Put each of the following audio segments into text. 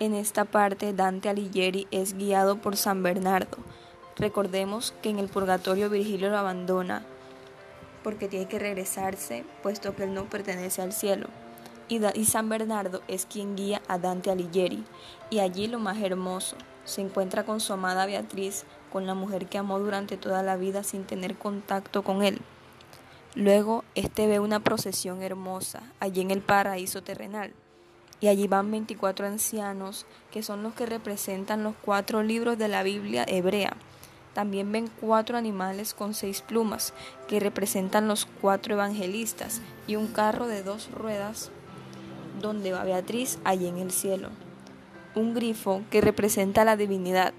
En esta parte Dante Alighieri es guiado por San Bernardo. Recordemos que en el purgatorio Virgilio lo abandona porque tiene que regresarse puesto que él no pertenece al cielo. Y, San Bernardo es quien guía a Dante Alighieri. Y allí lo más hermoso, se encuentra con su amada Beatriz, con la mujer que amó durante toda la vida sin tener contacto con él. Luego, este ve una procesión hermosa allí en el paraíso terrenal y allí van 24 ancianos que son los que representan los cuatro libros de la Biblia hebrea. También ven cuatro animales con seis plumas que representan los cuatro evangelistas y un carro de dos ruedas donde va Beatriz allí en el cielo. Un grifo que representa la divinidad.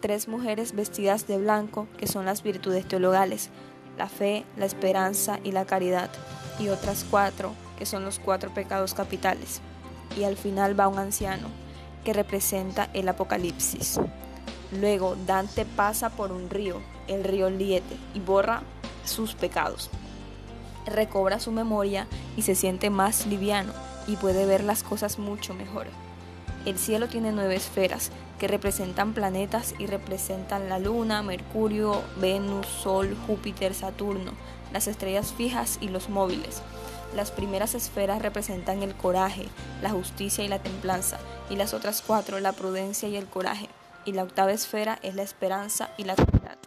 Tres mujeres vestidas de blanco que son las virtudes teologales, la fe, la esperanza y la caridad. Y otras cuatro que son los cuatro pecados capitales y al final va un anciano que representa el apocalipsis. Luego Dante pasa por un río, el río Liete, y borra sus pecados. Recobra su memoria y se siente más liviano y puede ver las cosas mucho mejor. El cielo tiene nueve esferas que representan planetas y representan la Luna, Mercurio, Venus, Sol, Júpiter, Saturno, las estrellas fijas y los móviles. Las primeras esferas representan el coraje, la justicia y la templanza, y las otras cuatro la prudencia y el coraje, y la octava esfera es la esperanza y la caridad.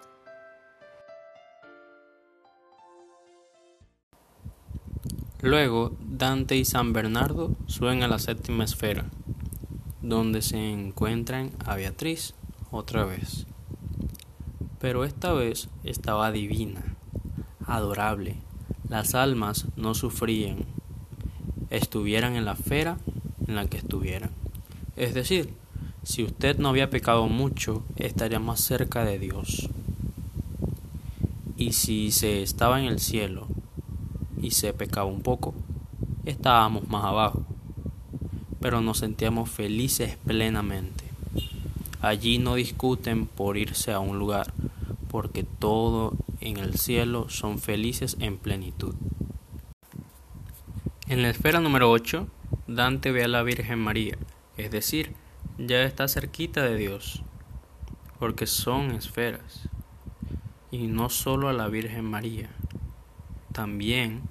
Luego, Dante y San Bernardo suben a la séptima esfera, donde se encuentran a Beatriz otra vez. Pero esta vez estaba divina, adorable, las almas no sufrían, estuvieran en la esfera en la que estuvieran. Es decir, si usted no había pecado mucho, estaría más cerca de Dios. Y si se estaba en el cielo y se pecaba un poco, estábamos más abajo, pero nos sentíamos felices plenamente. Allí no discuten por irse a un lugar, porque todo en el cielo son felices en plenitud. En la esfera número 8, Dante ve a la Virgen María, es decir, ya está cerquita de Dios, porque son esferas. Y no solo a la Virgen María, también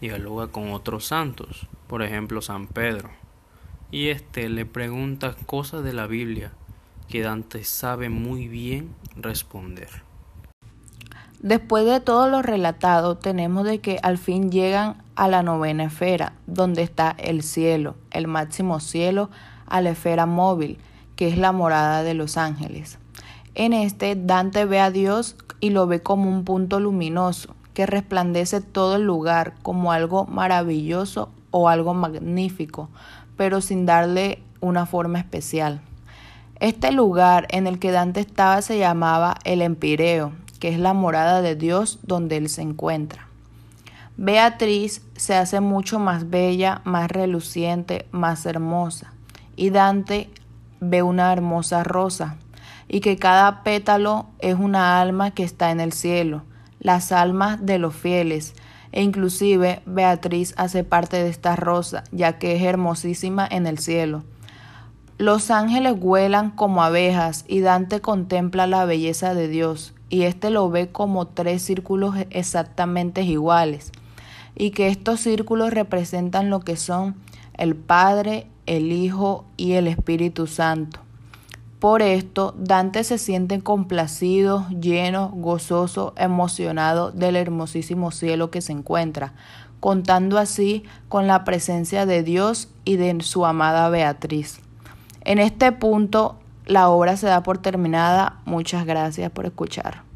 dialoga con otros santos, por ejemplo San Pedro, y éste le pregunta cosas de la Biblia que Dante sabe muy bien responder. Después de todo lo relatado, tenemos de que al fin llegan a la novena esfera, donde está el cielo, el máximo cielo, a la esfera móvil, que es la morada de los ángeles. En este, Dante ve a Dios y lo ve como un punto luminoso, que resplandece todo el lugar como algo maravilloso o algo magnífico, pero sin darle una forma especial. Este lugar en el que Dante estaba se llamaba el Empireo, que es la morada de Dios donde Él se encuentra. Beatriz se hace mucho más bella, más reluciente, más hermosa, y Dante ve una hermosa rosa, y que cada pétalo es una alma que está en el cielo, las almas de los fieles, e inclusive Beatriz hace parte de esta rosa, ya que es hermosísima en el cielo. Los ángeles vuelan como abejas y Dante contempla la belleza de Dios y éste lo ve como tres círculos exactamente iguales y que estos círculos representan lo que son el Padre, el Hijo y el Espíritu Santo. Por esto, Dante se siente complacido, lleno, gozoso, emocionado del hermosísimo cielo que se encuentra, contando así con la presencia de Dios y de su amada Beatriz. En este punto, la obra se da por terminada. Muchas gracias por escuchar.